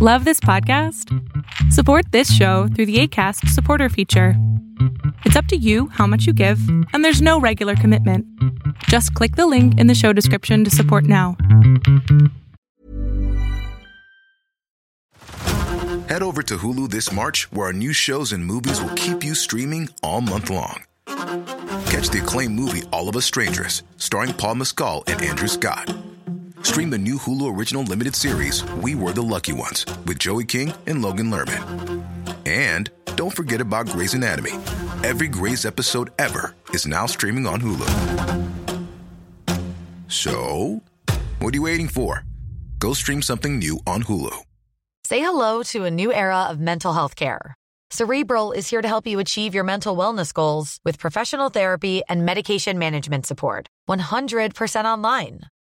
Love this podcast? Support this show through the ACAST supporter feature. It's up to you how much you give, and there's no regular commitment. Just click the link in the show description to support now. Head over to Hulu this March, where our new shows and movies will keep you streaming all month long. Catch the acclaimed movie All of Us Strangers, starring Paul Mescal and Andrew Scott. Stream the new Hulu original limited series We Were the Lucky Ones with Joey King and Logan Lerman. And don't forget about Grey's Anatomy. Every Grey's episode ever is now streaming on Hulu. So, what are you waiting for? Go stream something new on Hulu. Say hello to a new era of mental health care. Cerebral is here to help you achieve your mental wellness goals with professional therapy and medication management support. 100% online.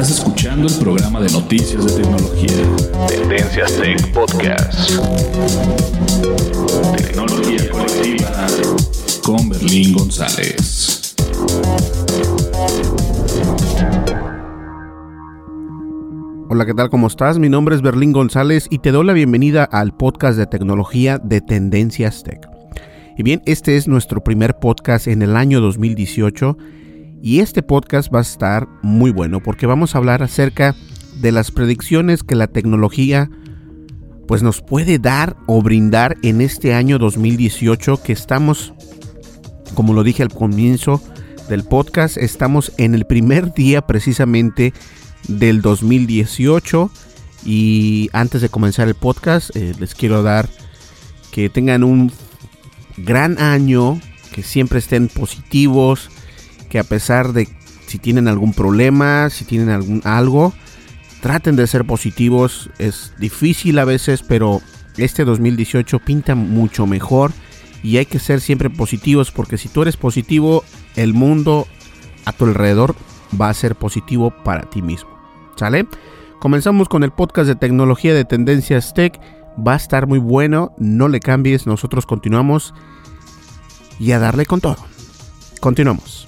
Estás escuchando el programa de noticias de tecnología. Tendencias Tech Podcast. Tecnología colectiva con Berlín González. Hola, ¿qué tal? ¿Cómo estás? Mi nombre es Berlín González y te doy la bienvenida al podcast de tecnología de Tendencias Tech. Y bien, este es nuestro primer podcast en el año 2018 y este podcast va a estar muy bueno porque vamos a hablar acerca de las predicciones que la tecnología pues nos puede dar o brindar en este año 2018 que estamos, como lo dije al comienzo del podcast, estamos en el primer día precisamente del 2018 y antes de comenzar el podcast eh, les quiero dar que tengan un gran año, que siempre estén positivos, que a pesar de si tienen algún problema, si tienen algún algo, traten de ser positivos. Es difícil a veces, pero este 2018 pinta mucho mejor y hay que ser siempre positivos porque si tú eres positivo, el mundo a tu alrededor va a ser positivo para ti mismo. ¿Sale? Comenzamos con el podcast de tecnología de Tendencias Tech. Va a estar muy bueno, no le cambies, nosotros continuamos y a darle con todo. Continuamos.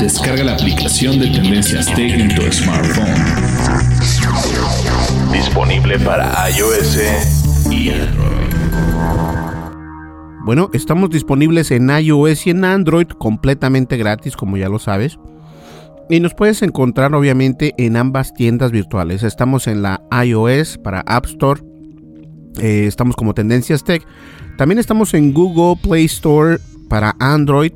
Descarga la aplicación de Tendencias Tech en tu smartphone. Disponible para iOS y Android. Bueno, estamos disponibles en iOS y en Android completamente gratis, como ya lo sabes. Y nos puedes encontrar obviamente en ambas tiendas virtuales. Estamos en la iOS para App Store. Eh, estamos como Tendencias Tech. También estamos en Google Play Store para Android.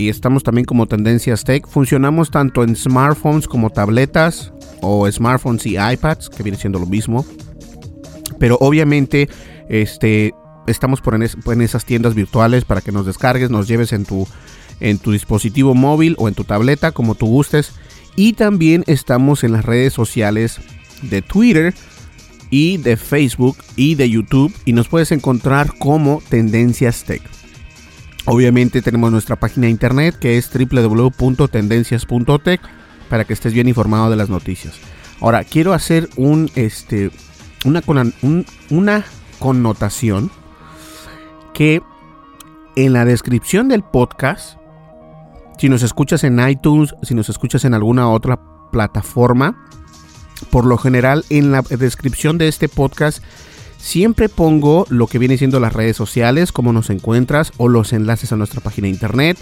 Y estamos también como Tendencias Tech. Funcionamos tanto en smartphones como tabletas o smartphones y iPads, que viene siendo lo mismo. Pero obviamente este, estamos por en, es- en esas tiendas virtuales para que nos descargues, nos lleves en tu, en tu dispositivo móvil o en tu tableta, como tú gustes. Y también estamos en las redes sociales de Twitter y de Facebook y de YouTube. Y nos puedes encontrar como Tendencias Tech. Obviamente tenemos nuestra página de internet que es www.tendencias.tech para que estés bien informado de las noticias. Ahora, quiero hacer un, este, una, una connotación que en la descripción del podcast Si nos escuchas en iTunes, si nos escuchas en alguna otra plataforma, por lo general en la descripción de este podcast siempre pongo lo que viene siendo las redes sociales, cómo nos encuentras o los enlaces a nuestra página de internet.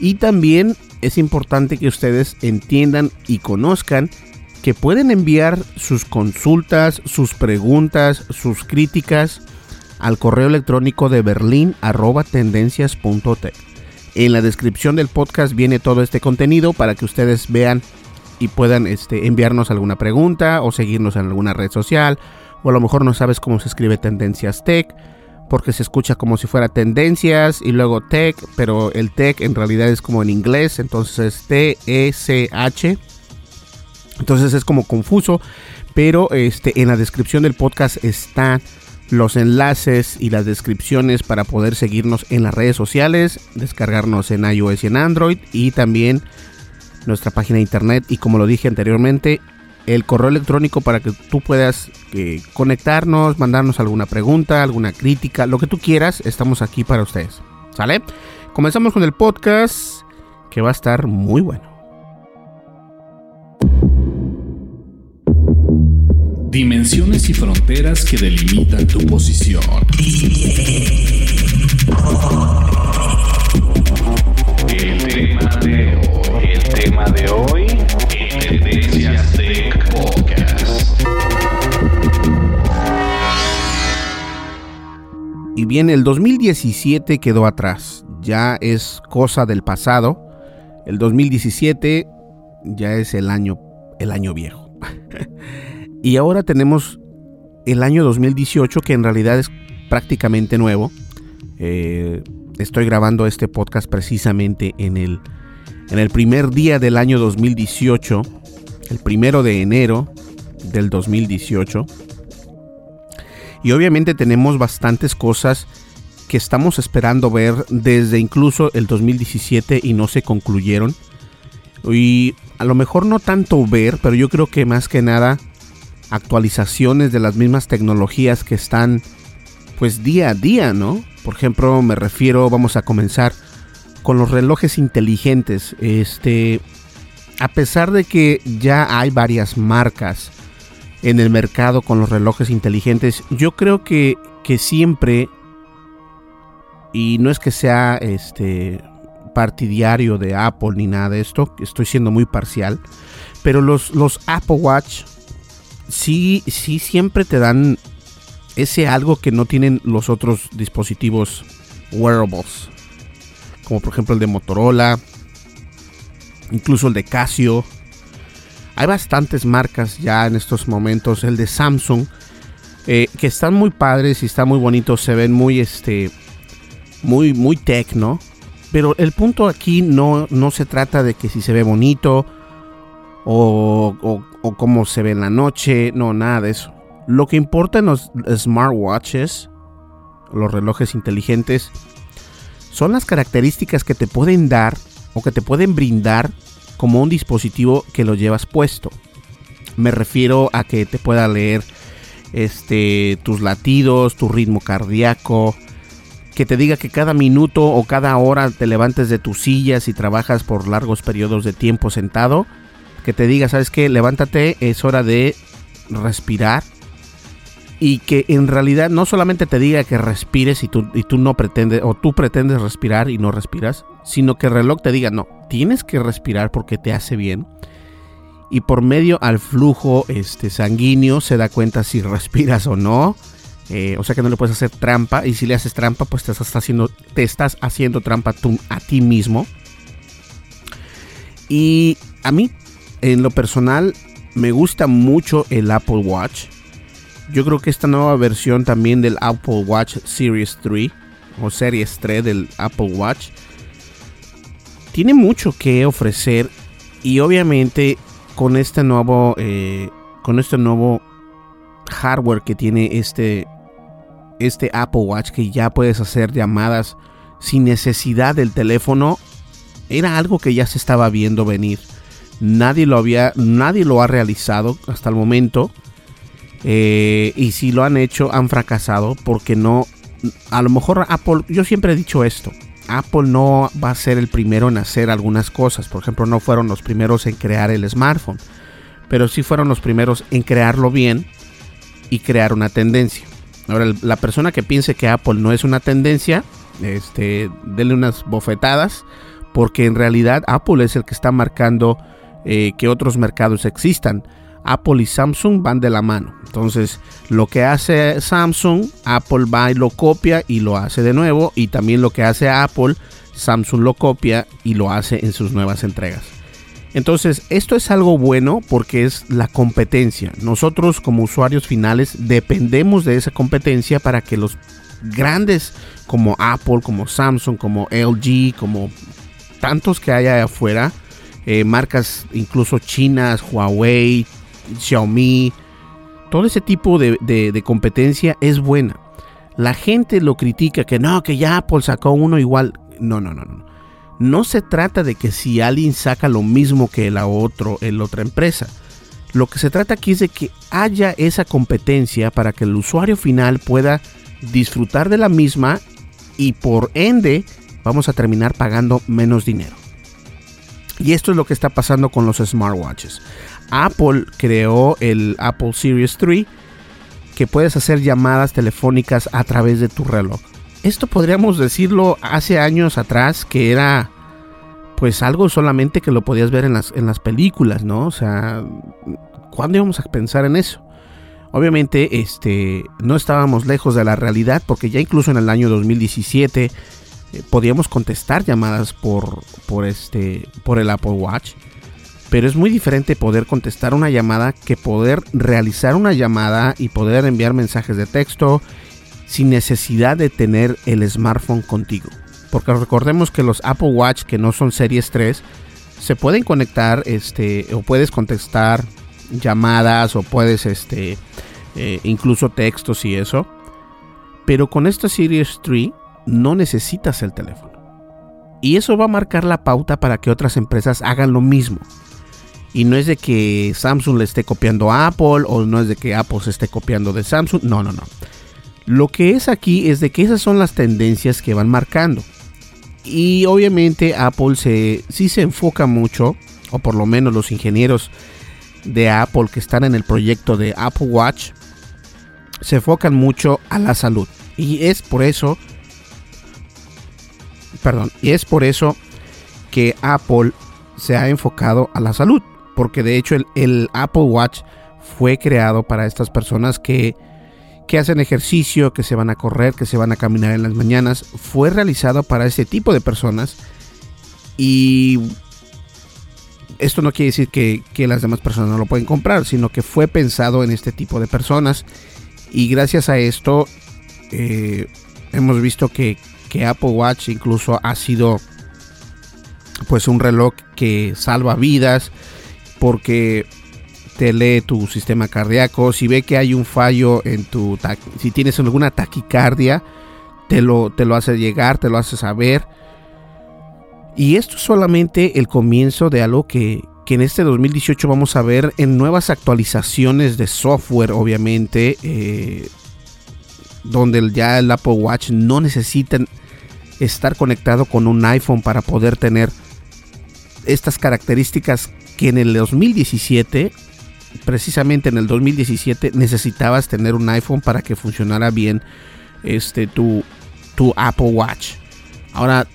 Y también es importante que ustedes entiendan y conozcan que pueden enviar sus consultas, sus preguntas, sus críticas al correo electrónico de berlín En la descripción del podcast viene todo este contenido para que ustedes vean y puedan este, enviarnos alguna pregunta o seguirnos en alguna red social. O a lo mejor no sabes cómo se escribe Tendencias Tech, porque se escucha como si fuera Tendencias y luego Tech, pero el Tech en realidad es como en inglés, entonces es T-E-C-H. Entonces es como confuso, pero este, en la descripción del podcast están los enlaces y las descripciones para poder seguirnos en las redes sociales, descargarnos en iOS y en Android y también nuestra página de internet y como lo dije anteriormente, el correo electrónico para que tú puedas eh, conectarnos, mandarnos alguna pregunta, alguna crítica, lo que tú quieras, estamos aquí para ustedes. ¿Sale? Comenzamos con el podcast que va a estar muy bueno. Dimensiones y fronteras que delimitan tu posición. El tema de hoy, el tema de hoy, Tendencias Tech Y bien, el 2017 quedó atrás, ya es cosa del pasado. El 2017 ya es el año, el año viejo. y ahora tenemos el año 2018 que en realidad es prácticamente nuevo. Eh, estoy grabando este podcast precisamente en el, en el primer día del año 2018, el primero de enero del 2018. Y obviamente tenemos bastantes cosas que estamos esperando ver desde incluso el 2017 y no se concluyeron. Y a lo mejor no tanto ver, pero yo creo que más que nada actualizaciones de las mismas tecnologías que están pues día a día, ¿no? Por ejemplo, me refiero, vamos a comenzar con los relojes inteligentes. Este, a pesar de que ya hay varias marcas en el mercado con los relojes inteligentes, yo creo que, que siempre, y no es que sea este partidario de Apple ni nada de esto, estoy siendo muy parcial, pero los, los Apple Watch sí, sí siempre te dan ese algo que no tienen los otros dispositivos wearables. Como por ejemplo el de Motorola, incluso el de Casio. Hay bastantes marcas ya en estos momentos. El de Samsung, eh, que están muy padres y están muy bonitos. Se ven muy, este, muy, muy tecno. Pero el punto aquí no, no se trata de que si se ve bonito o, o, o cómo se ve en la noche. No, nada de eso. Lo que importa en los smartwatches, los relojes inteligentes, son las características que te pueden dar o que te pueden brindar como un dispositivo que lo llevas puesto. Me refiero a que te pueda leer este, tus latidos, tu ritmo cardíaco, que te diga que cada minuto o cada hora te levantes de tu silla si trabajas por largos periodos de tiempo sentado, que te diga, ¿sabes qué? Levántate, es hora de respirar, y que en realidad no solamente te diga que respires y tú, y tú no pretendes, o tú pretendes respirar y no respiras, sino que el reloj te diga, no, tienes que respirar porque te hace bien. Y por medio al flujo este, sanguíneo se da cuenta si respiras o no. Eh, o sea que no le puedes hacer trampa. Y si le haces trampa, pues te estás haciendo, te estás haciendo trampa tú, a ti mismo. Y a mí, en lo personal, me gusta mucho el Apple Watch. Yo creo que esta nueva versión también del Apple Watch Series 3 o Series 3 del Apple Watch tiene mucho que ofrecer y obviamente con este nuevo eh, con este nuevo hardware que tiene este este Apple Watch que ya puedes hacer llamadas sin necesidad del teléfono era algo que ya se estaba viendo venir. Nadie lo había nadie lo ha realizado hasta el momento eh, y si lo han hecho, han fracasado porque no... A lo mejor Apple, yo siempre he dicho esto, Apple no va a ser el primero en hacer algunas cosas. Por ejemplo, no fueron los primeros en crear el smartphone, pero sí fueron los primeros en crearlo bien y crear una tendencia. Ahora, la persona que piense que Apple no es una tendencia, este, denle unas bofetadas, porque en realidad Apple es el que está marcando eh, que otros mercados existan. Apple y Samsung van de la mano. Entonces, lo que hace Samsung, Apple va y lo copia y lo hace de nuevo. Y también lo que hace Apple, Samsung lo copia y lo hace en sus nuevas entregas. Entonces, esto es algo bueno porque es la competencia. Nosotros como usuarios finales dependemos de esa competencia para que los grandes como Apple, como Samsung, como LG, como tantos que hay afuera, eh, marcas incluso chinas, Huawei, Xiaomi, todo ese tipo de, competencia es buena. La gente lo critica que no, que ya Apple sacó uno igual. No, no, no, no. No se trata de que si alguien saca lo mismo que la otro, en otra empresa. Lo que se trata aquí es de que haya esa competencia para que el usuario final pueda disfrutar de la misma y por ende vamos a terminar pagando menos dinero. Y esto es lo que está pasando con los smartwatches. Apple creó el Apple Series 3 que puedes hacer llamadas telefónicas a través de tu reloj. Esto podríamos decirlo hace años atrás que era pues algo solamente que lo podías ver en las, en las películas, ¿no? O sea, ¿cuándo íbamos a pensar en eso? Obviamente, este, no estábamos lejos de la realidad porque ya incluso en el año 2017 eh, podíamos contestar llamadas por, por, este, por el Apple Watch. Pero es muy diferente poder contestar una llamada que poder realizar una llamada y poder enviar mensajes de texto sin necesidad de tener el smartphone contigo. Porque recordemos que los Apple Watch que no son series 3 se pueden conectar este, o puedes contestar llamadas o puedes este, eh, incluso textos y eso. Pero con esta Series 3 no necesitas el teléfono. Y eso va a marcar la pauta para que otras empresas hagan lo mismo. Y no es de que Samsung le esté copiando a Apple o no es de que Apple se esté copiando de Samsung. No, no, no. Lo que es aquí es de que esas son las tendencias que van marcando. Y obviamente Apple se, sí se enfoca mucho, o por lo menos los ingenieros de Apple que están en el proyecto de Apple Watch, se enfocan mucho a la salud. Y es por eso perdón, y es por eso que Apple se ha enfocado a la salud, porque de hecho el, Apple Watch fue creado para estas personas que, que hacen ejercicio, que se van a correr, que se van a caminar en las mañanas, fue realizado para ese tipo de personas y esto no quiere decir que, las demás personas no lo pueden comprar, sino que fue pensado en este tipo de personas. Y gracias a esto eh, hemos visto que, que Apple Watch incluso ha sido pues un reloj que salva vidas porque te lee tu sistema cardíaco, si ve que hay un fallo en tu si tienes alguna taquicardia, te lo te lo hace llegar, te lo hace saber. Y esto es solamente el comienzo de algo que, que en este 2018 vamos a ver en nuevas actualizaciones de software, obviamente, eh, donde ya el Apple Watch no necesita estar conectado con un iPhone para poder tener estas características que en el 2017, precisamente en el 2017, necesitabas tener un iPhone para que funcionara bien este, tu, tu Apple Watch. Ahora,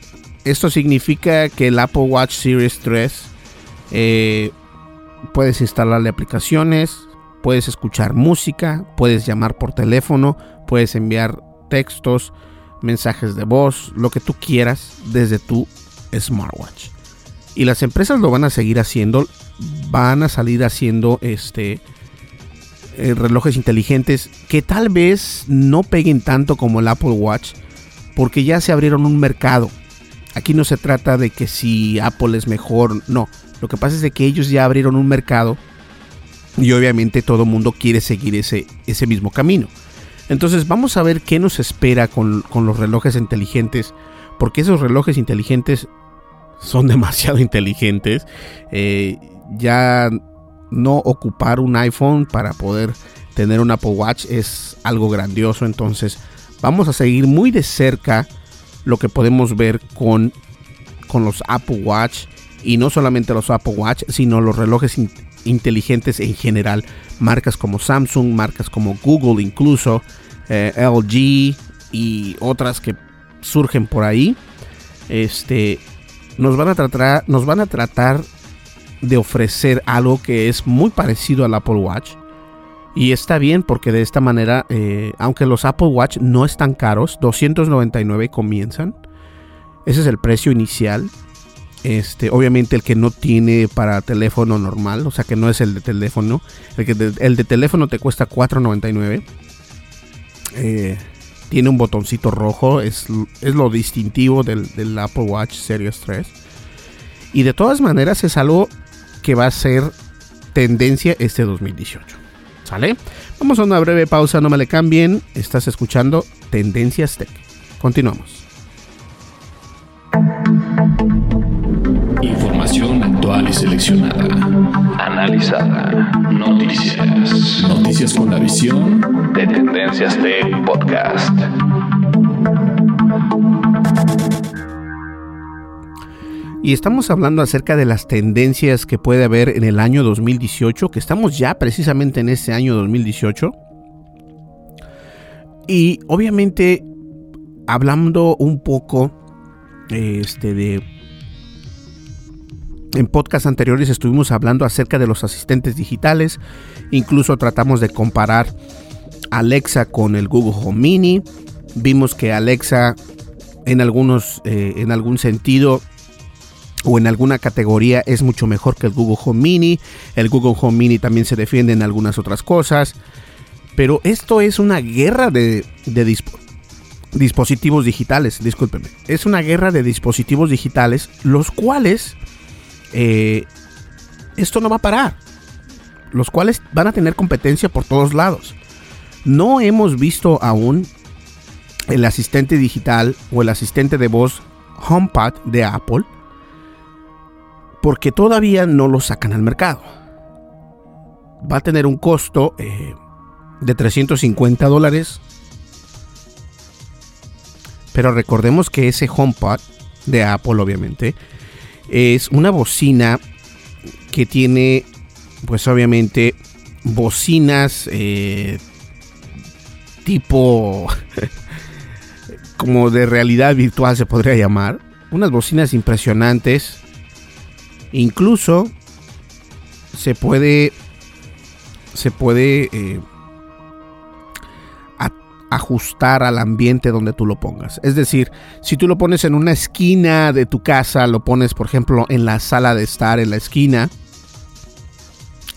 esto significa que el Apple Watch Series 3 eh, puedes instalarle aplicaciones, puedes escuchar música, puedes llamar por teléfono, puedes enviar textos, mensajes de voz, lo que tú quieras desde tu smartwatch. Y las empresas lo van a seguir haciendo, van a salir haciendo este eh, relojes inteligentes que tal vez no peguen tanto como el Apple Watch, porque ya se abrieron un mercado. Aquí no se trata de que si Apple es mejor, no. Lo que pasa es de que ellos ya abrieron un mercado y obviamente todo el mundo quiere seguir ese, ese mismo camino. Entonces vamos a ver qué nos espera con, los relojes inteligentes, porque esos relojes inteligentes son demasiado inteligentes. Eh, ya no ocupar un iPhone para poder tener un Apple Watch es algo grandioso. Entonces vamos a seguir muy de cerca lo que podemos ver con, con los Apple Watch y no solamente los Apple Watch, sino los relojes inteligentes en general. Marcas como Samsung, marcas como Google incluso, eh, LG y otras que surgen por ahí. Este, nos van a tratar, nos van a tratar de ofrecer algo que es muy parecido al Apple Watch. Y está bien porque de esta manera, eh, aunque los Apple Watch no están caros, 299 comienzan. Ese es el precio inicial. Este, obviamente el que no tiene para teléfono normal, o sea que no es el de teléfono. El, que de, el de teléfono te cuesta 4.99. Eh, tiene un botoncito rojo, es, es lo distintivo del, del, Apple Watch Series 3. Y de todas maneras es algo que va a ser tendencia este 2018. ¿Sale? Vamos a una breve pausa, no me le cambien. Estás escuchando Tendencias Tech. Continuamos. Información actual y seleccionada. Analizada. Noticias. Noticias con la visión de Tendencias Tech Podcast. Y estamos hablando acerca de las tendencias que puede haber en el año 2018, que estamos ya precisamente en ese año 2018. Y obviamente hablando un poco este de en podcast anteriores estuvimos hablando acerca de los asistentes digitales, incluso tratamos de comparar Alexa con el Google Home Mini. Vimos que Alexa en algunos eh, en algún sentido o en alguna categoría es mucho mejor que el Google Home Mini. El Google Home Mini también se defiende en algunas otras cosas. Pero esto es una guerra de, dispositivos digitales, discúlpeme. Es una guerra de dispositivos digitales, los cuales eh, esto no va a parar. Los cuales van a tener competencia por todos lados. No hemos visto aún el asistente digital o el asistente de voz HomePod de Apple porque todavía no lo sacan al mercado. Va a tener un costo eh, de 350 dólares. Pero recordemos que ese HomePod de Apple, obviamente, es una bocina que tiene, pues obviamente, bocinas eh, tipo como de realidad virtual se podría llamar. Unas bocinas impresionantes Incluso se puede se puede eh, ajustar al ambiente donde tú lo pongas. Es decir, si tú lo pones en una esquina de tu casa, lo pones por ejemplo en la sala de estar en la esquina,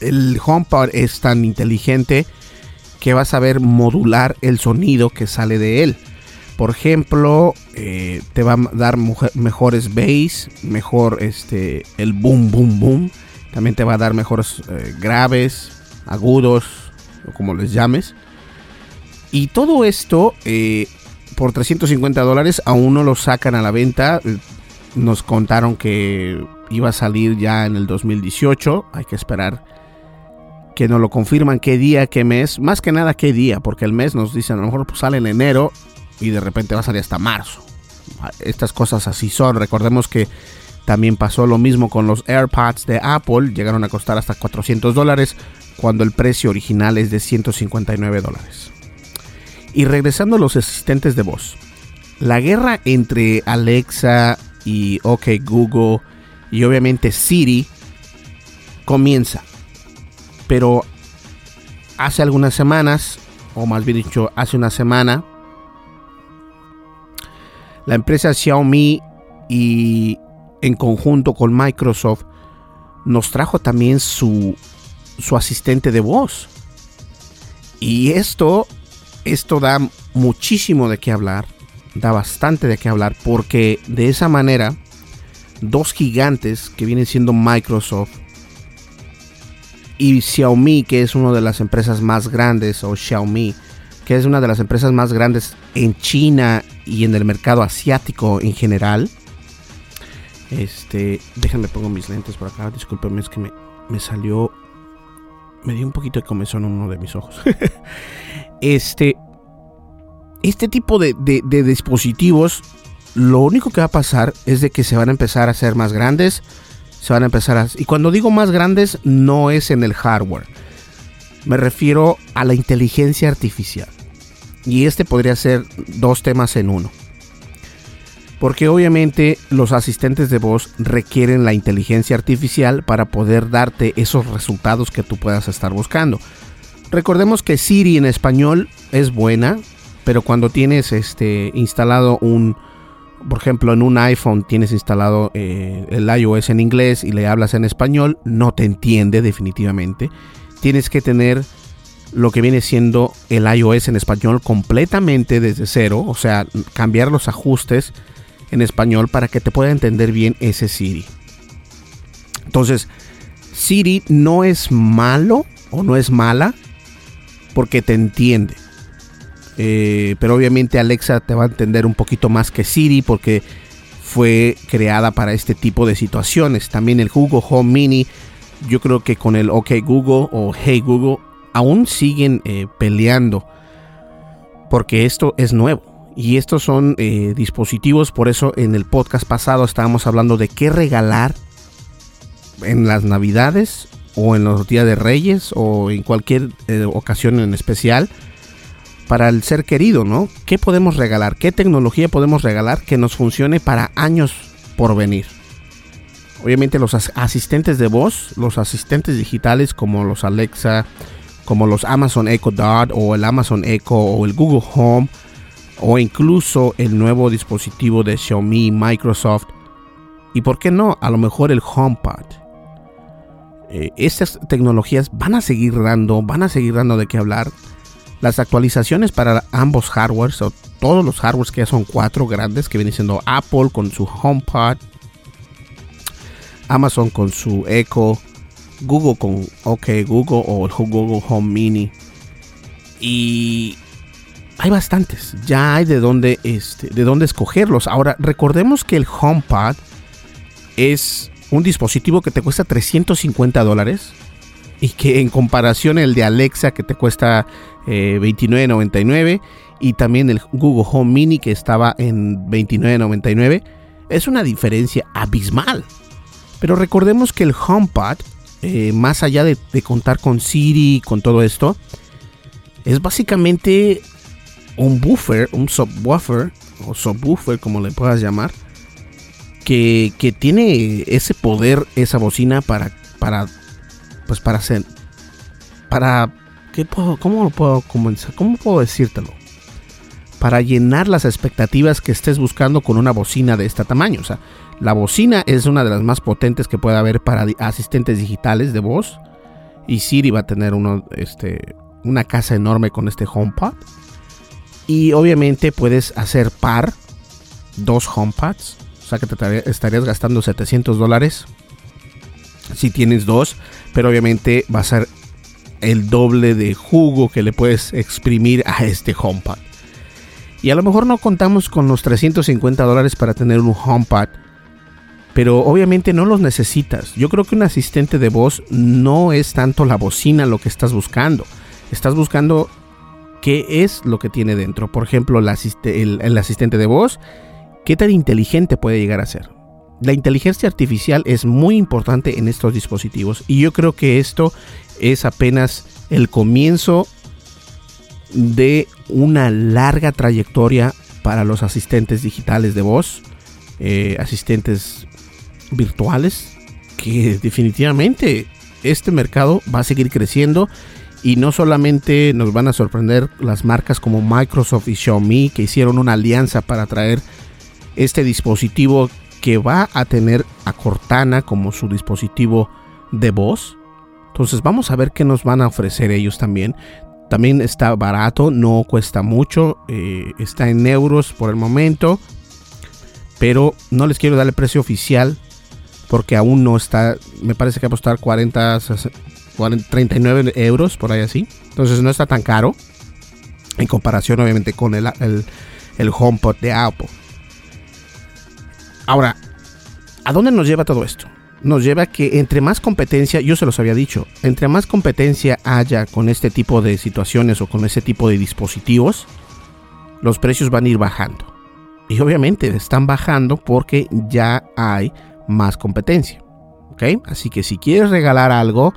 el HomePod es tan inteligente que va a saber modular el sonido que sale de él. Por ejemplo, eh, te va a dar mejores bass, mejor este, el boom, boom, boom. También te va a dar mejores eh, graves, agudos, o como les llames. Y todo esto eh, por 350 dólares aún no lo sacan a la venta. Nos contaron que iba a salir ya en el 2018. Hay que esperar que nos lo confirman qué día, qué mes. Más que nada qué día, porque el mes nos dicen a lo mejor pues, sale en enero y de repente va a salir hasta marzo. Estas cosas así son. Recordemos que también pasó lo mismo con los AirPods de Apple. Llegaron a costar hasta 400 dólares cuando el precio original es de 159 dólares. Y regresando a los asistentes de voz. La guerra entre Alexa y OK Google y obviamente Siri comienza. Pero hace algunas semanas, o más bien dicho, hace una semana, la empresa Xiaomi y en conjunto con Microsoft nos trajo también su, su asistente de voz. Y esto, esto da muchísimo de qué hablar, da bastante de qué hablar, porque de esa manera, dos gigantes que vienen siendo Microsoft y Xiaomi, que es una de las empresas más grandes, o Xiaomi, que es una de las empresas más grandes en China y en el mercado asiático en general. Este, déjenme pongo mis lentes por acá. Discúlpenme, es que me, me salió. Me dio un poquito de comezón en uno de mis ojos. este. Este tipo de, dispositivos lo único que va a pasar es de que se van a empezar a hacer más grandes, se van a empezar a... Y cuando digo más grandes no es en el hardware, me refiero a la inteligencia artificial. Y este podría ser dos temas en uno. Porque obviamente los asistentes de voz requieren la inteligencia artificial para poder darte esos resultados que tú puedas estar buscando. Recordemos que Siri en español es buena, pero cuando tienes este instalado un, por ejemplo, en un iPhone tienes instalado eh, el iOS en inglés y le hablas en español, no te entiende definitivamente. Tienes que tener lo que viene siendo el iOS en español completamente desde cero, o sea, cambiar los ajustes en español para que te pueda entender bien ese Siri. Entonces, Siri no es malo o no es mala porque te entiende. Eh, pero obviamente Alexa te va a entender un poquito más que Siri porque fue creada para este tipo de situaciones. También el Google Home Mini, yo creo que con el OK Google o Hey Google aún siguen eh, peleando porque esto es nuevo. Y estos son eh, dispositivos, por eso en el podcast pasado estábamos hablando de qué regalar en las navidades o en los días de reyes o en cualquier ocasión en especial para el ser querido, ¿no? ¿Qué podemos regalar? ¿Qué tecnología podemos regalar que nos funcione para años por venir? Obviamente los asistentes de voz, los asistentes digitales como los Alexa, como los Amazon Echo Dot o el Amazon Echo o el Google Home o incluso el nuevo dispositivo de Xiaomi, Microsoft y por qué no, a lo mejor el HomePod. Eh, estas tecnologías van a seguir dando, van a seguir dando de qué hablar las actualizaciones para ambos hardwares, o todos los hardwares que ya son cuatro grandes, que viene siendo Apple con su HomePod, Amazon con su Echo, Google con OK Google o el Google Home Mini. Y hay bastantes, ya hay de dónde, este, de dónde escogerlos. Ahora, recordemos que el HomePod es un dispositivo que te cuesta 350 dólares y que en comparación el de Alexa que te cuesta eh, 29.99 y también el Google Home Mini que estaba en 29.99 es una diferencia abismal. Pero recordemos que el HomePod, eh, más allá de, contar con Siri, con todo esto, es básicamente un buffer, un subwoofer o subwoofer como le puedas llamar, que, tiene ese poder, esa bocina para, para pues para hacer, para, ¿qué puedo, ¿cómo puedo comenzar? ¿Cómo puedo decírtelo? Para llenar las expectativas que estés buscando con una bocina de este tamaño. O sea, la bocina es una de las más potentes que puede haber para asistentes digitales de voz. Y Siri va a tener uno, este, una casa enorme con este HomePod. Y obviamente puedes hacer par, dos HomePods. O sea que te estarías gastando 700 dólares si tienes dos, pero obviamente va a ser el doble de jugo que le puedes exprimir a este HomePod. Y a lo mejor no contamos con los 350 dólares para tener un HomePod, pero obviamente no los necesitas. Yo creo que un asistente de voz no es tanto la bocina lo que estás buscando. Estás buscando qué es lo que tiene dentro. Por ejemplo, el, el asistente de voz, qué tan inteligente puede llegar a ser la inteligencia artificial es muy importante en estos dispositivos y yo creo que esto es apenas el comienzo de una larga trayectoria para los asistentes digitales de voz, eh, asistentes virtuales, que definitivamente este mercado va a seguir creciendo y no solamente nos van a sorprender las marcas como Microsoft y Xiaomi que hicieron una alianza para traer este dispositivo que va a tener a Cortana como su dispositivo de voz. Entonces vamos a ver qué nos van a ofrecer ellos también. También está barato, no cuesta mucho, eh, está en euros por el momento. Pero no les quiero dar el precio oficial porque aún no está, me parece que va a costar 40, 39 euros por ahí así. Entonces no está tan caro en comparación obviamente con el, el, el HomePod de Apple. Ahora, ¿a dónde nos lleva todo esto? Nos lleva a que entre más competencia, yo se los había dicho, entre más competencia haya con este tipo de situaciones o con ese tipo de dispositivos, los precios van a ir bajando. Y obviamente están bajando porque ya hay más competencia. ¿Ok? Así que si quieres regalar algo,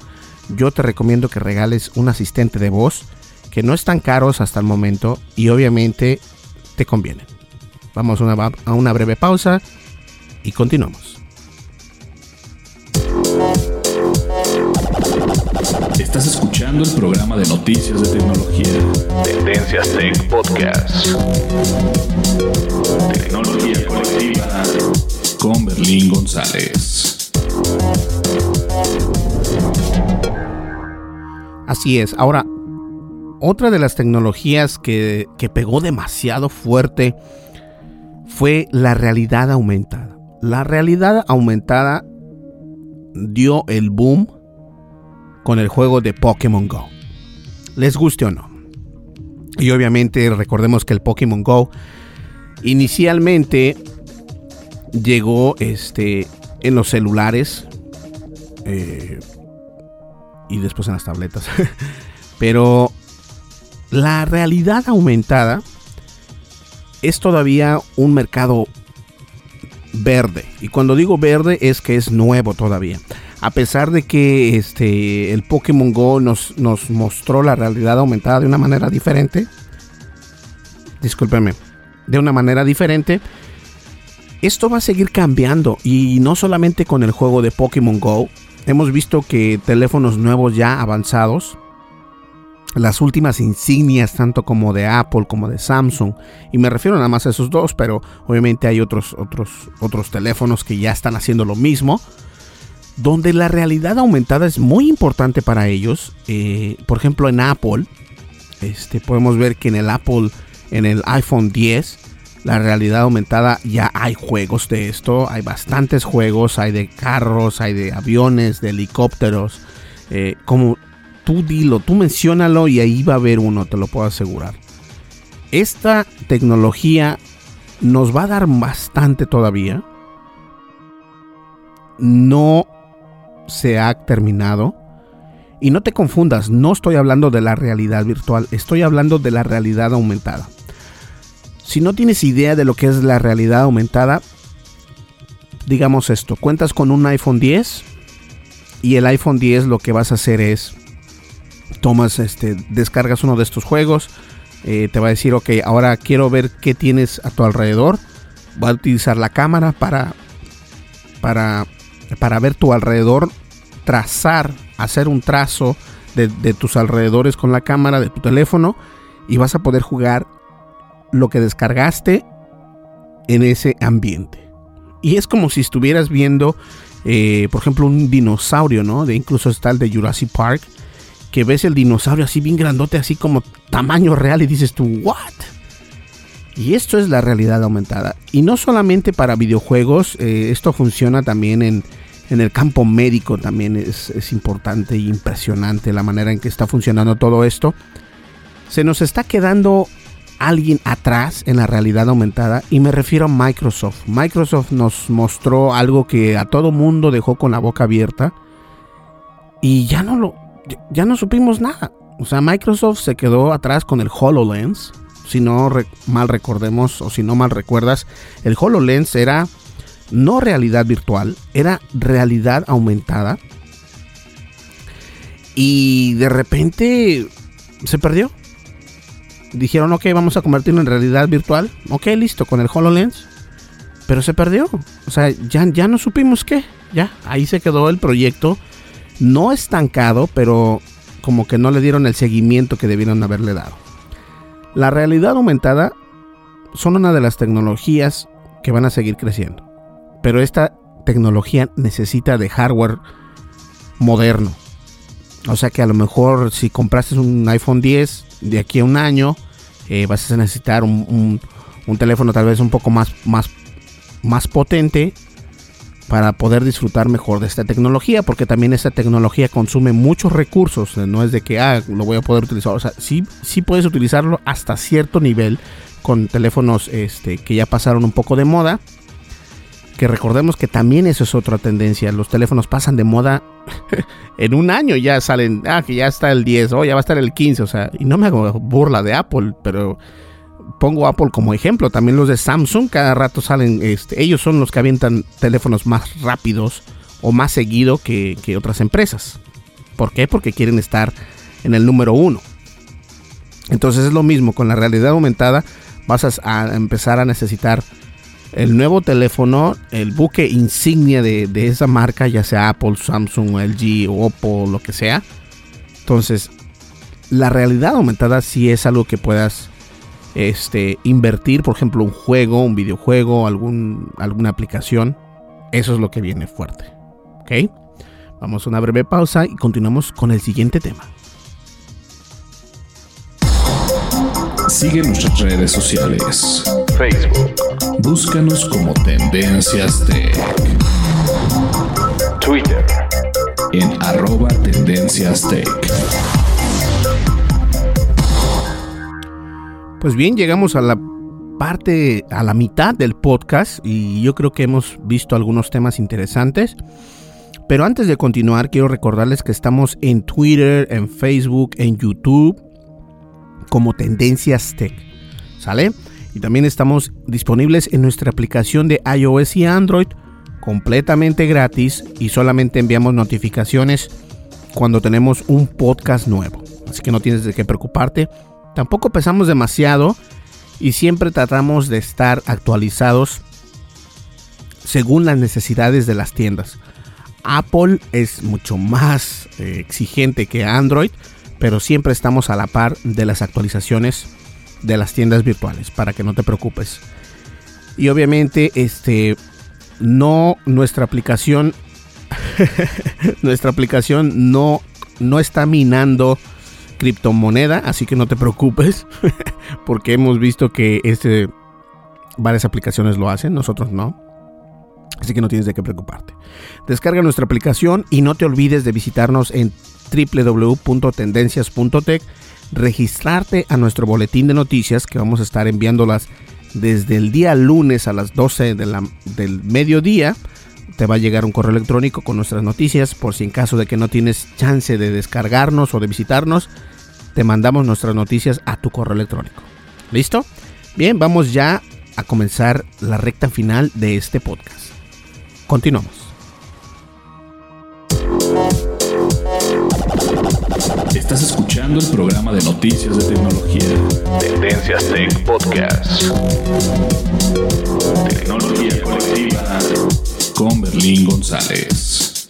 yo te recomiendo que regales un asistente de voz que no están caros hasta el momento y obviamente te convienen. Vamos a una, a una breve pausa y continuamos. Estás escuchando el programa de noticias de tecnología. Tendencias Tech Podcast. Tecnología colectiva con Berlín González. Así es. Ahora, otra de las tecnologías que, que pegó demasiado fuerte fue la realidad aumentada. La realidad aumentada dio el boom con el juego de Pokémon Go. Les guste o no. Y obviamente recordemos que el Pokémon Go inicialmente llegó este, en los celulares eh, y después en las tabletas. Pero la realidad aumentada es todavía un mercado verde. Y cuando digo verde es que es nuevo todavía. A pesar de que este, el Pokémon Go nos, nos mostró la realidad aumentada de una manera diferente. Discúlpeme. De una manera diferente. Esto va a seguir cambiando. Y no solamente con el juego de Pokémon Go. Hemos visto que teléfonos nuevos ya avanzados las últimas insignias, tanto como de Apple como de Samsung. Y me refiero nada más a esos dos, pero obviamente hay otros, otros, otros teléfonos que ya están haciendo lo mismo. Donde la realidad aumentada es muy importante para ellos. Eh, por ejemplo, en Apple, este, podemos ver que en el Apple, en el iPhone 10, la realidad aumentada ya hay juegos de esto. Hay bastantes juegos, hay de carros, hay de aviones, de helicópteros. Eh, como tú dilo, tú menciónalo y ahí va a haber uno, te lo puedo asegurar. Esta tecnología nos va a dar bastante todavía. No se ha terminado. Y no te confundas, no estoy hablando de la realidad virtual, estoy hablando de la realidad aumentada. Si no tienes idea de lo que es la realidad aumentada, digamos esto, cuentas con un iPhone 10 y el iPhone 10 lo que vas a hacer es tomas, este, descargas uno de estos juegos, eh, te va a decir, ok, ahora quiero ver qué tienes a tu alrededor. Va a utilizar la cámara para, para, para ver tu alrededor, trazar, hacer un trazo de, tus alrededores con la cámara de tu teléfono y vas a poder jugar lo que descargaste en ese ambiente. Y es como si estuvieras viendo, eh, por ejemplo, un dinosaurio, ¿no? De incluso está el de Jurassic Park, que ves el dinosaurio así bien grandote, así como tamaño real y dices tú, ¿what? Y esto es la realidad aumentada. Y no solamente para videojuegos, eh, esto funciona también en, en, el campo médico, también es, es importante e impresionante la manera en que está funcionando todo esto. Se nos está quedando alguien atrás en la realidad aumentada y me refiero a Microsoft. Microsoft nos mostró algo que a todo mundo dejó con la boca abierta y ya no lo ya no supimos nada. O sea, Microsoft se quedó atrás con el HoloLens. Si no mal recordemos o si no mal recuerdas, el HoloLens era no realidad virtual, era realidad aumentada. Y de repente se perdió. Dijeron, ok, vamos a convertirlo en realidad virtual. Ok, listo, con el HoloLens. Pero se perdió. O sea, ya, ya no supimos qué. Ya, ahí se quedó el proyecto no estancado, pero como que no le dieron el seguimiento que debieron haberle dado. La realidad aumentada son una de las tecnologías que van a seguir creciendo, pero esta tecnología necesita de hardware moderno. O sea que a lo mejor si compraste un iPhone 10 de aquí a un año, eh, vas a necesitar un, un, teléfono tal vez un poco más, más, más potente para poder disfrutar mejor de esta tecnología, porque también esta tecnología consume muchos recursos, no es de que ah, lo voy a poder utilizar, o sea, sí, sí puedes utilizarlo hasta cierto nivel con teléfonos este, que ya pasaron un poco de moda, que recordemos que también eso es otra tendencia, los teléfonos pasan de moda en un año, ya salen, ah, que ya está el 10, o ya va a estar el 15, o sea, y no me hago burla de Apple, pero pongo Apple como ejemplo, también los de Samsung cada rato salen, este, ellos son los que avientan teléfonos más rápidos o más seguido que, que otras empresas. ¿Por qué? Porque quieren estar en el número uno. Entonces es lo mismo con la realidad aumentada. Vas a, empezar a necesitar el nuevo teléfono, el buque insignia de, esa marca, ya sea Apple, Samsung, LG, Oppo, lo que sea. Entonces, la realidad aumentada sí es algo que puedas este, invertir, por ejemplo, un juego, un videojuego, algún, alguna aplicación. Eso es lo que viene fuerte. ¿Ok? Vamos a una breve pausa y continuamos con el siguiente tema. Sigue nuestras redes sociales. Facebook. Búscanos como Tendencias Tech. Twitter. En arroba Tendencias Tech. Pues bien, llegamos a la parte, a la mitad del podcast y yo creo que hemos visto algunos temas interesantes. Pero antes de continuar, quiero recordarles que estamos en Twitter, en Facebook, en YouTube, como Tendencias Tech. ¿Sale? Y también estamos disponibles en nuestra aplicación de iOS y Android, completamente gratis y solamente enviamos notificaciones cuando tenemos un podcast nuevo. Así que no tienes de qué preocuparte. Tampoco pesamos demasiado y siempre tratamos de estar actualizados según las necesidades de las tiendas. Apple es mucho más eh, exigente que Android, pero siempre estamos a la par de las actualizaciones de las tiendas virtuales para que no te preocupes. Y obviamente, este no nuestra aplicación nuestra aplicación no no está minando criptomoneda, así que no te preocupes, porque hemos visto que este varias aplicaciones lo hacen, nosotros no. Así que no tienes de qué preocuparte. Descarga nuestra aplicación y no te olvides de visitarnos en www.tendencias.tech, registrarte a nuestro boletín de noticias que vamos a estar enviándolas desde el día lunes a las 12 del mediodía. Te va a llegar un correo electrónico con nuestras noticias por si en caso de que no tienes chance de descargarnos o de visitarnos, te mandamos nuestras noticias a tu correo electrónico. ¿Listo? Bien, vamos ya a comenzar la recta final de este podcast. Continuamos. Estás escuchando el programa de noticias de tecnología. Tendencias Tech Podcast. Tecnología colectiva con Berlín González.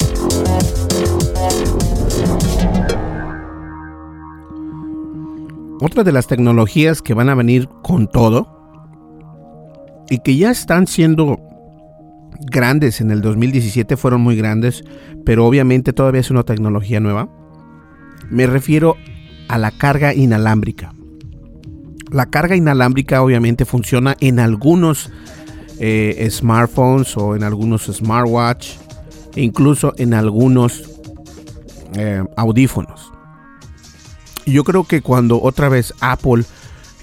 Otra de las tecnologías que van a venir con todo y que ya están siendo grandes en el 2017, fueron muy grandes, pero obviamente todavía es una tecnología nueva. Me refiero a la carga inalámbrica. La carga inalámbrica obviamente funciona en algunos eh, smartphones o en algunos smartwatch e incluso en algunos eh, audífonos. Yo creo que cuando otra vez Apple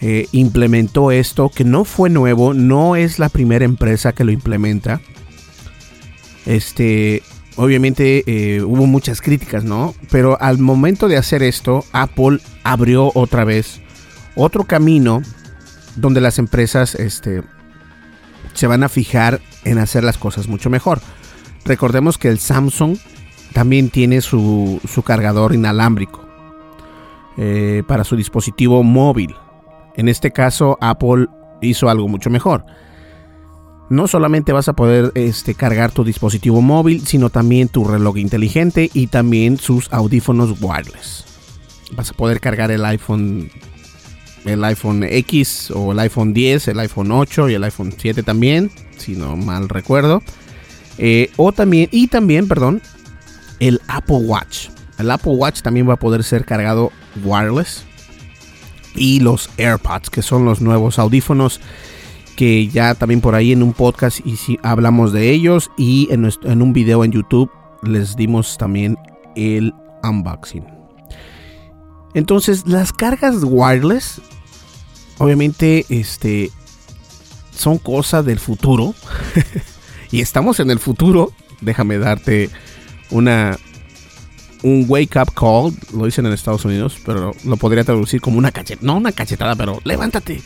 eh, implementó esto, que no fue nuevo, no es la primera empresa que lo implementa, este, obviamente hubo muchas críticas, ¿no? Pero al momento de hacer esto, Apple abrió otra vez otro camino donde las empresas este, se van a fijar en hacer las cosas mucho mejor. Recordemos que el Samsung también tiene su, cargador inalámbrico eh, para su dispositivo móvil. En este caso, Apple hizo algo mucho mejor no solamente vas a poder este, cargar tu dispositivo móvil, sino también tu reloj inteligente y también sus audífonos wireless. Vas a poder cargar el iPhone, el iPhone X o el iPhone 10, el iPhone 8 y el iPhone 7 también, si no mal recuerdo. Eh, o también, y también, perdón, el Apple Watch. El Apple Watch también va a poder ser cargado wireless. Y los AirPods, que son los nuevos audífonos que ya también por ahí en un podcast y si hablamos de ellos y en, en un video en YouTube les dimos también el unboxing. Entonces, las cargas wireless obviamente este son cosas del futuro y estamos en el futuro. Déjame darte una un wake up call, lo dicen en Estados Unidos, pero lo podría traducir como una cachetada, no una cachetada, pero levántate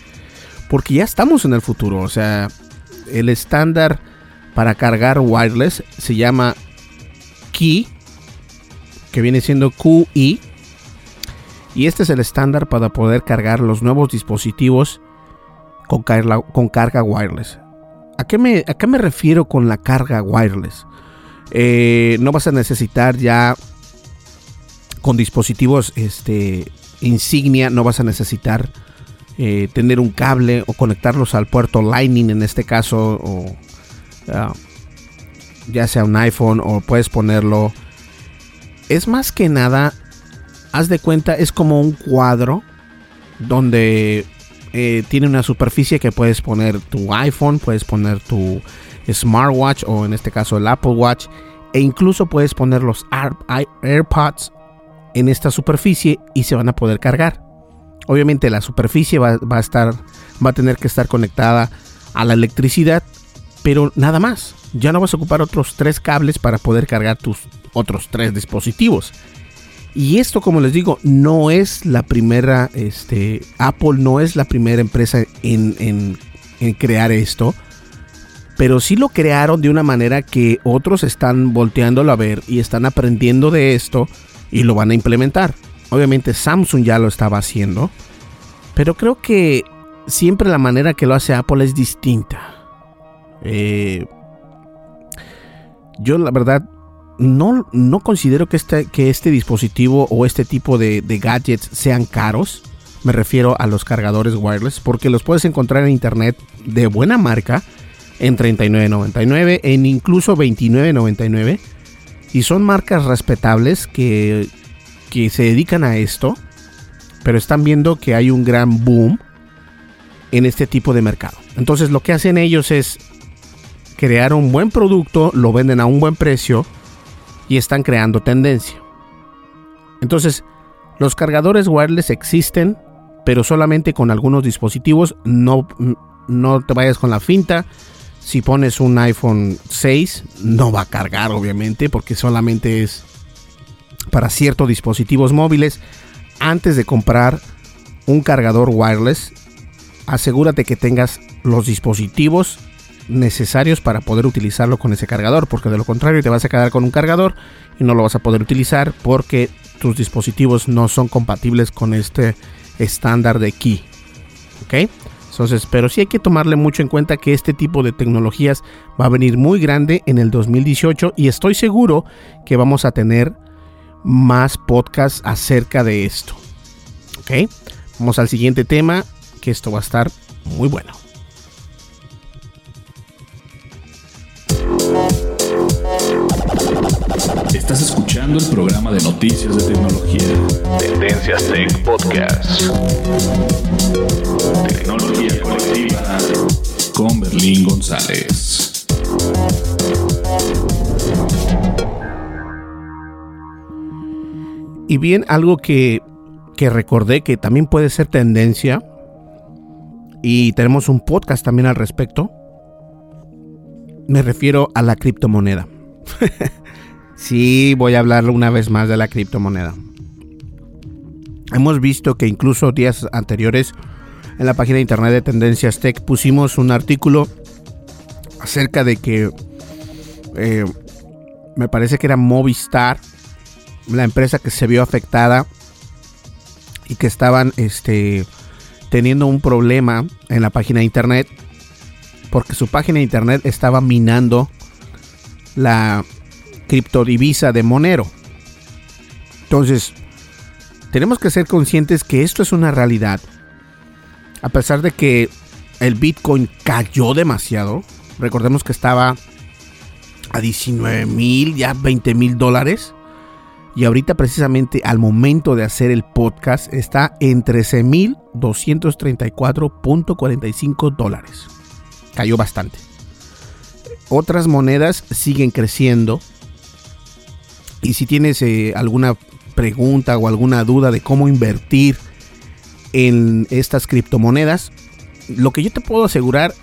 porque ya estamos en el futuro. O sea, el estándar para cargar wireless se llama Key, que viene siendo QI. Y este es el estándar para poder cargar los nuevos dispositivos con, carga wireless. ¿A qué, me, ¿A qué me refiero con la carga wireless? Eh, no vas a necesitar ya con dispositivos este, insignia, no vas a necesitar eh, tener un cable o conectarlos al puerto Lightning en este caso, o ah, ya sea un iPhone o puedes ponerlo. Es más que nada, haz de cuenta, es como un cuadro donde eh, tiene una superficie que puedes poner tu iPhone, puedes poner tu smartwatch o en este caso el Apple Watch e incluso puedes poner los AirPods en esta superficie y se van a poder cargar. Obviamente la superficie va, a estar, va a tener que estar conectada a la electricidad, pero nada más. Ya no vas a ocupar otros tres cables para poder cargar tus otros tres dispositivos. Y esto, como les digo, no es la primera, este, Apple no es la primera empresa en, en crear esto pero sí lo crearon de una manera que otros están volteándolo a ver y están aprendiendo de esto y lo van a implementar. Obviamente Samsung ya lo estaba haciendo, pero creo que siempre la manera que lo hace Apple es distinta. Eh, yo la verdad no, no considero que este, que este dispositivo o este tipo de, gadgets sean caros. Me refiero a los cargadores wireless porque los puedes encontrar en internet de buena marca en 39.99, en incluso 29.99. Y son marcas respetables que, que se dedican a esto, pero están viendo que hay un gran boom en este tipo de mercado. Entonces lo que hacen ellos es crear un buen producto, lo venden a un buen precio y están creando tendencia. Entonces, los cargadores wireless existen, pero solamente con algunos dispositivos. No, no te vayas con la finta si pones un iPhone 6, no va a cargar obviamente porque solamente es para ciertos dispositivos móviles. Antes de comprar un cargador wireless, asegúrate que tengas los dispositivos necesarios para poder utilizarlo con ese cargador, porque de lo contrario te vas a quedar con un cargador y no lo vas a poder utilizar porque tus dispositivos no son compatibles con este estándar de key. ¿Ok? Entonces, pero sí hay que tomarle mucho en cuenta que este tipo de tecnologías va a venir muy grande en el 2018 y estoy seguro que vamos a tener más podcasts acerca de esto. ¿Ok? Vamos al siguiente tema, que esto va a estar muy bueno. Estás escuchando el programa de noticias de tecnología. Tendencias Tech Podcast. Tecnología colectiva con Berlín González. Y bien, algo que, que recordé que también puede ser tendencia, y tenemos un podcast también al respecto, me refiero a la criptomoneda. sí, voy a hablar una vez más de la criptomoneda. Hemos visto que incluso días anteriores en la página de internet de Tendencias Tech pusimos un artículo acerca de que eh, me parece que era Movistar, la empresa que se vio afectada y que estaban este, teniendo un problema en la página de internet porque su página de internet estaba minando la criptodivisa de Monero. Entonces, tenemos que ser conscientes que esto es una realidad. A pesar de que el Bitcoin cayó demasiado, recordemos que estaba a 19 mil, ya 20 mil dólares. Y ahorita precisamente al momento de hacer el podcast está en 13 mil 234.45 dólares. Cayó bastante. Otras monedas siguen creciendo. Y si tienes eh, alguna pregunta o alguna duda de cómo invertir en estas criptomonedas, lo que yo te puedo asegurar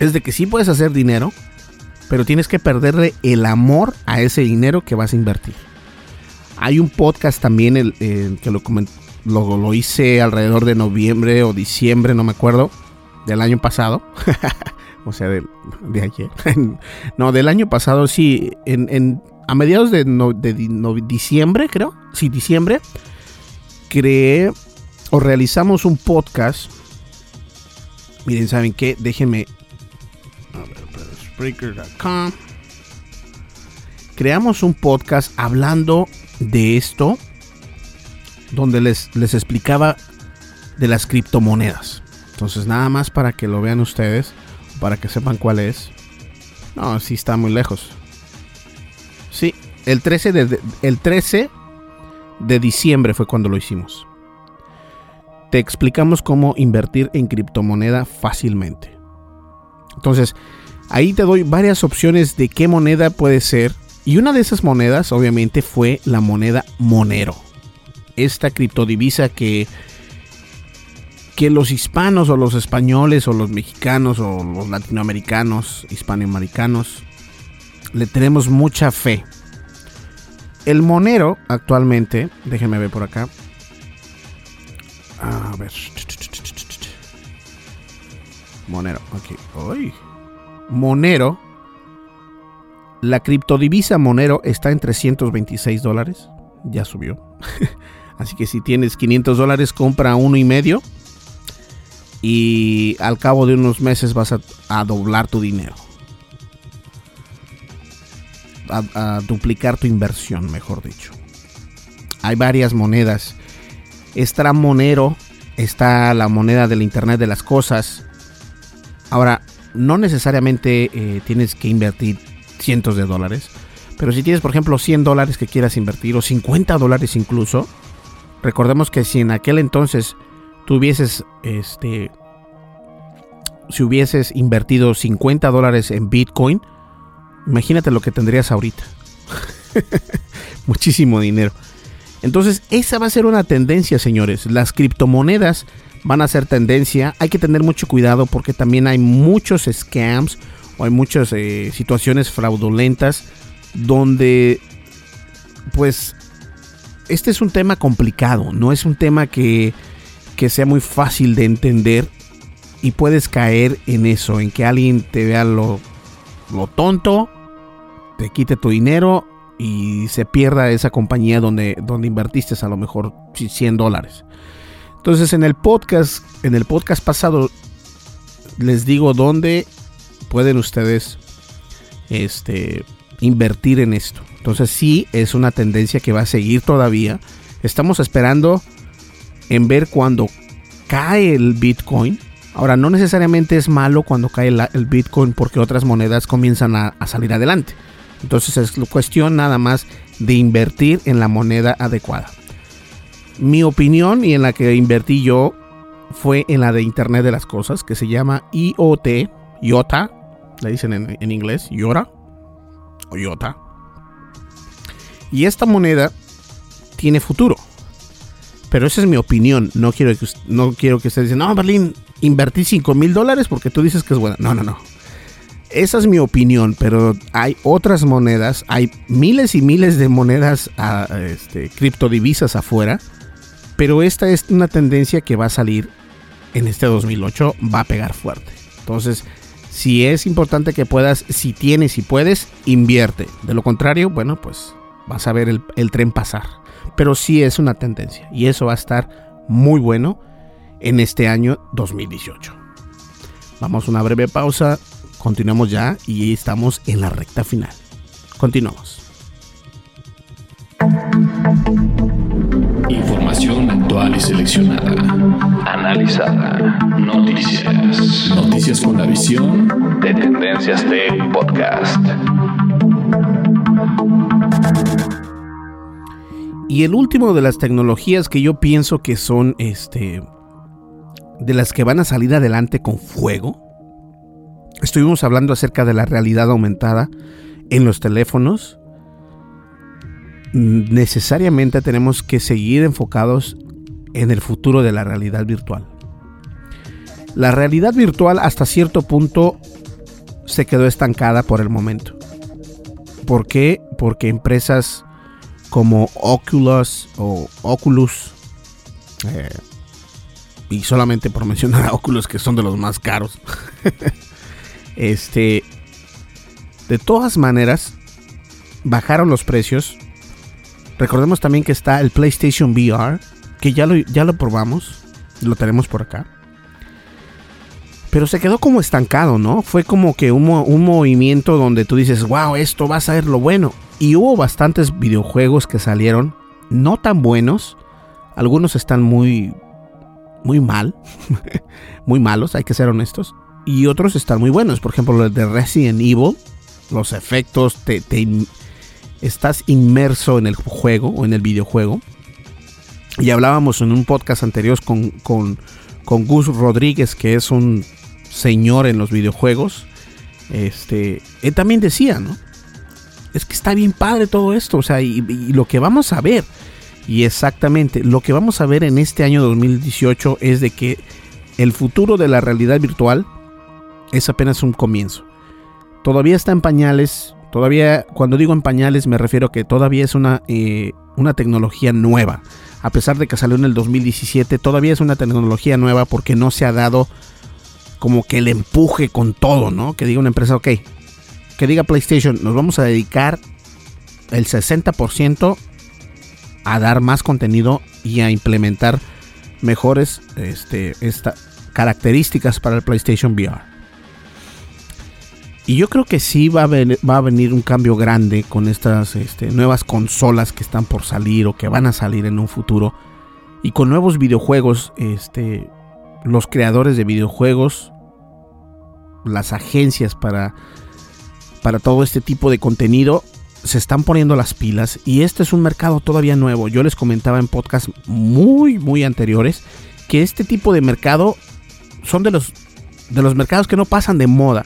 es de que sí puedes hacer dinero, pero tienes que perderle el amor a ese dinero que vas a invertir. Hay un podcast también el, que lo, lo, lo, hice alrededor de noviembre o diciembre, no me acuerdo, del año pasado. o sea, de, de, ayer. no, del año pasado, sí. En, a mediados de, diciembre, creo. Sí, diciembre. Creé o realizamos un podcast. Miren, ¿saben qué? Déjenme. A ver, Spreaker.com. Creamos un podcast hablando de esto. Donde les, les explicaba de las criptomonedas. Entonces, nada más para que lo vean ustedes, para que sepan cuál es. No, sí está muy lejos. Sí, el 13 de, el 13 de diciembre fue cuando lo hicimos. Te explicamos cómo invertir en criptomoneda fácilmente. Entonces, ahí te doy varias opciones de qué moneda puede ser. Y una de esas monedas, obviamente, fue la moneda Monero. Esta criptodivisa que que los hispanos o los españoles o los mexicanos o los latinoamericanos, hispanoamericanos, le tenemos mucha fe. El monero actualmente, déjenme ver por acá. A ver. Monero, aquí. Monero. La criptodivisa Monero está en 326 dólares. Ya subió. Así que si tienes 500 dólares, compra uno y medio y al cabo de unos meses vas a, doblar tu dinero. A, duplicar tu inversión, mejor dicho. Hay varias monedas. Está Monero, está la moneda del Internet de las Cosas. Ahora, no necesariamente eh, tienes que invertir cientos de dólares. Pero si tienes, por ejemplo, 100 dólares que quieras invertir o 50 dólares incluso, recordemos que si en aquel entonces tuvieses este si hubieses invertido 50 dólares en Bitcoin, imagínate lo que tendrías ahorita. Muchísimo dinero. Entonces, esa va a ser una tendencia, señores. Las criptomonedas van a ser tendencia. Hay que tener mucho cuidado porque también hay muchos scams o hay muchas eh, situaciones fraudulentas donde, pues, este es un tema complicado. No es un tema que que sea muy fácil de entender y puedes caer en eso, en que alguien te vea lo, lo tonto, te quite tu dinero y se pierda esa compañía donde, donde invertiste a lo mejor 100 dólares. Entonces en el podcast, en el podcast pasado les digo dónde pueden ustedes este, invertir en esto. Entonces sí es una tendencia que va a seguir todavía. Estamos esperando en ver cuando cae el Bitcoin. Ahora, no necesariamente es malo cuando cae el Bitcoin porque otras monedas comienzan a, salir adelante. Entonces es cuestión nada más de invertir en la moneda adecuada. Mi opinión y en la que invertí yo fue en la de Internet de las Cosas, que se llama IoT, IOTA, le dicen en, inglés, IOTA. Y esta moneda tiene futuro. Pero esa es mi opinión. No quiero que, no quiero que ustedes digan, no, Berlín, invertí 5 mil dólares porque tú dices que es buena. No, no, no. Esa es mi opinión, pero hay otras monedas, hay miles y miles de monedas, a, este, criptodivisas afuera, pero esta es una tendencia que va a salir en este 2008, va a pegar fuerte. Entonces, si es importante que puedas, si tienes y puedes, invierte. De lo contrario, bueno, pues vas a ver el, el tren pasar pero sí es una tendencia y eso va a estar muy bueno en este año 2018. Vamos a una breve pausa, continuamos ya y estamos en la recta final. Continuamos. Información actual y seleccionada. Analizada. Noticias. Noticias con la visión de Tendencias de Podcast. Y el último de las tecnologías que yo pienso que son este de las que van a salir adelante con fuego. Estuvimos hablando acerca de la realidad aumentada en los teléfonos. Necesariamente tenemos que seguir enfocados en el futuro de la realidad virtual. La realidad virtual hasta cierto punto se quedó estancada por el momento. ¿Por qué? Porque empresas como Oculus o Oculus, eh, y solamente por mencionar a Oculus que son de los más caros. este, de todas maneras, bajaron los precios. Recordemos también que está el PlayStation VR, que ya lo, ya lo probamos, lo tenemos por acá. Pero se quedó como estancado, ¿no? Fue como que un, un movimiento donde tú dices, wow, esto va a ser lo bueno. Y hubo bastantes videojuegos que salieron, no tan buenos. Algunos están muy, muy mal, muy malos, hay que ser honestos. Y otros están muy buenos. Por ejemplo, el de Resident Evil, los efectos, te, estás inmerso en el juego o en el videojuego. Y hablábamos en un podcast anterior con, con, con Gus Rodríguez, que es un señor en los videojuegos. Este, él también decía, ¿no? Es que está bien padre todo esto, o sea, y lo que vamos a ver, y exactamente, lo que vamos a ver en este año 2018 es de que el futuro de la realidad virtual es apenas un comienzo. Todavía está en pañales, todavía, cuando digo en pañales me refiero a que todavía es una, eh, una tecnología nueva. A pesar de que salió en el 2017, todavía es una tecnología nueva porque no se ha dado como que el empuje con todo, ¿no? Que diga una empresa, ok, que diga PlayStation, nos vamos a dedicar el 60% a dar más contenido y a implementar mejores este, características para el PlayStation VR. Y yo creo que sí va a, venir, un cambio grande con estas este, nuevas consolas que están por salir o que van a salir en un futuro. Y con nuevos videojuegos, este, los creadores de videojuegos, las agencias para, para todo este tipo de contenido, se están poniendo las pilas. Y este es un mercado todavía nuevo. Yo les comentaba en podcasts muy, muy anteriores que este tipo de mercado son de los, de los mercados que no pasan de moda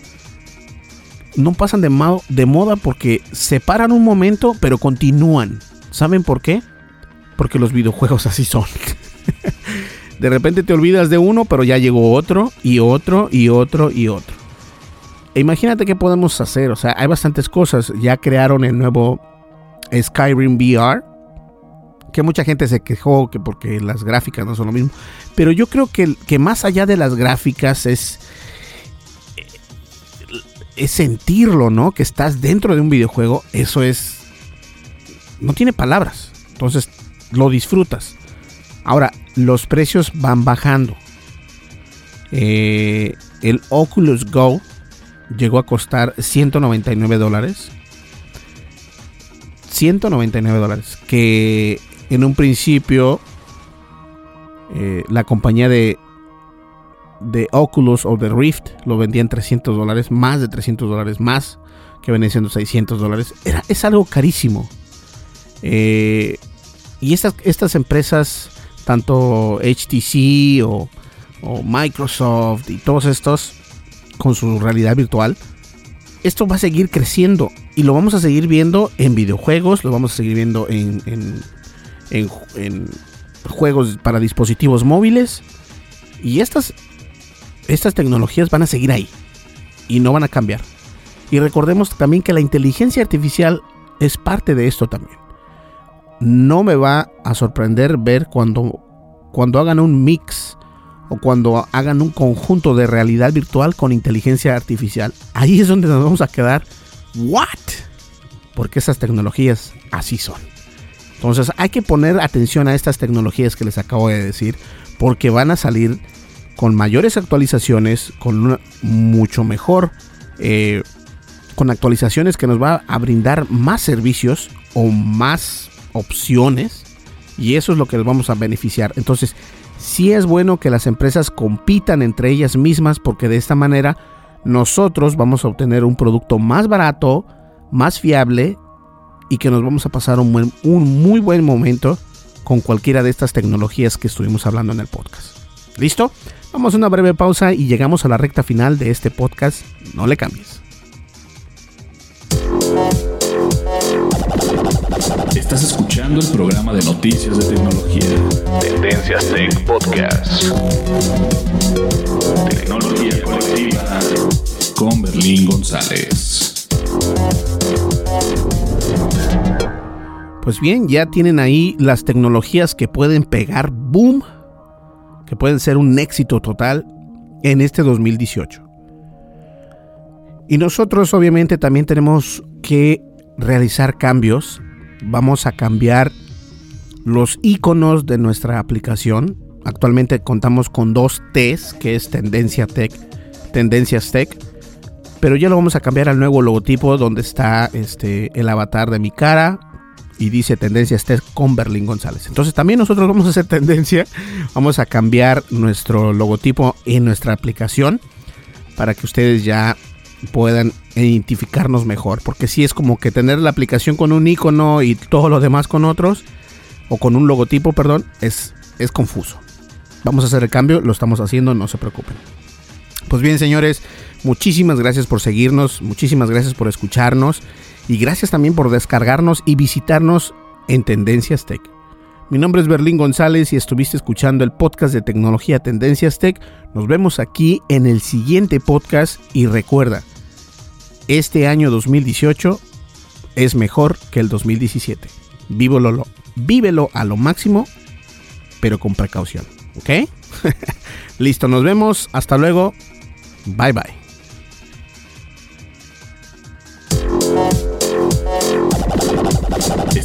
no pasan de, de moda porque se paran un momento, pero continúan. ¿Saben por qué? Porque los videojuegos así son. de repente te olvidas de uno, pero ya llegó otro y otro y otro y otro. E imagínate qué podemos hacer. O sea, hay bastantes cosas. Ya crearon el nuevo Skyrim VR. Que mucha gente se quejó que porque las gráficas no son lo mismo. Pero yo creo que, que más allá de las gráficas es es sentirlo, ¿no? Que estás dentro de un videojuego, eso es... No tiene palabras. Entonces lo disfrutas. Ahora, los precios van bajando. Eh, el Oculus Go llegó a costar 199 dólares. 199 dólares. Que en un principio eh, la compañía de de Oculus o de Rift lo vendían 300 dólares, más de 300 dólares más, que venía siendo 600 dólares. Es algo carísimo. Eh, y estas, estas empresas, tanto HTC o, Microsoft y todos estos, con su realidad virtual, esto va a seguir creciendo y lo vamos a seguir viendo en videojuegos, lo vamos a seguir viendo en, en, en, en juegos para dispositivos móviles. Y estas estas tecnologías van a seguir ahí y no van a cambiar. Y recordemos también que la inteligencia artificial es parte de esto también. No me va a sorprender ver cuando, cuando hagan un mix o cuando hagan un conjunto de realidad virtual con inteligencia artificial. Ahí es donde nos vamos a quedar. ¿What? Porque esas tecnologías así son. Entonces hay que poner atención a estas tecnologías que les acabo de decir porque van a salir con mayores actualizaciones, con una mucho mejor, eh, con actualizaciones que nos va a brindar más servicios o más opciones y eso es lo que les vamos a beneficiar. Entonces, sí es bueno que las empresas compitan entre ellas mismas porque de esta manera nosotros vamos a obtener un producto más barato, más fiable y que nos vamos a pasar un, un muy buen momento con cualquiera de estas tecnologías que estuvimos hablando en el podcast. ¿Listo? Vamos a una breve pausa y llegamos a la recta final de este podcast. No le cambies. Estás escuchando el programa de noticias de tecnología. Tendencias Tech Podcast. Tecnología colectiva con Berlín González. Pues bien, ya tienen ahí las tecnologías que pueden pegar boom que pueden ser un éxito total en este 2018. Y nosotros obviamente también tenemos que realizar cambios. Vamos a cambiar los iconos de nuestra aplicación. Actualmente contamos con dos T's, que es Tendencia Tech, Tendencias Tech. Pero ya lo vamos a cambiar al nuevo logotipo donde está este, el avatar de mi cara y dice Tendencias Tech con Berlín González. Entonces también nosotros vamos a hacer tendencia. Vamos a cambiar nuestro logotipo en nuestra aplicación para que ustedes ya puedan identificarnos mejor. Porque si es como que tener la aplicación con un icono y todo lo demás con otros, o con un logotipo, perdón, es, es confuso. Vamos a hacer el cambio, lo estamos haciendo, no se preocupen. Pues bien, señores, muchísimas gracias por seguirnos, muchísimas gracias por escucharnos y gracias también por descargarnos y visitarnos en Tendencias Tech. Mi nombre es Berlín González y estuviste escuchando el podcast de tecnología Tendencias Tech. Nos vemos aquí en el siguiente podcast y recuerda, este año 2018 es mejor que el 2017. Vívelo, vívelo a lo máximo, pero con precaución. ¿Ok? Listo, nos vemos. Hasta luego. Bye bye.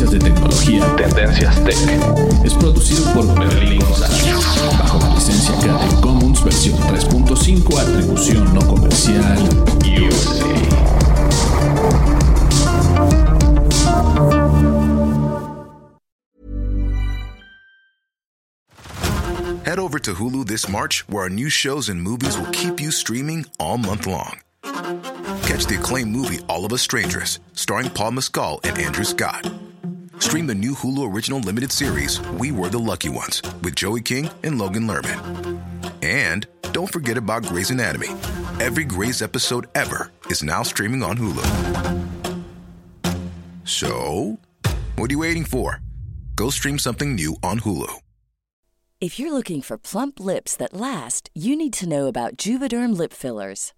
de tecnología Tendencias Tech es producido por Berlín González bajo la licencia Creative Commons versión 3.5 atribución no comercial USA. Head over to Hulu this March, where our new shows and movies will keep you streaming all month long. Catch the acclaimed movie All of Us Strangers, starring Paul Mescal and Andrew Scott. Stream the new Hulu original limited series We Were the Lucky Ones with Joey King and Logan Lerman. And don't forget about Grey's Anatomy. Every Grey's episode ever is now streaming on Hulu. So, what are you waiting for? Go stream something new on Hulu. If you're looking for plump lips that last, you need to know about Juvederm lip fillers.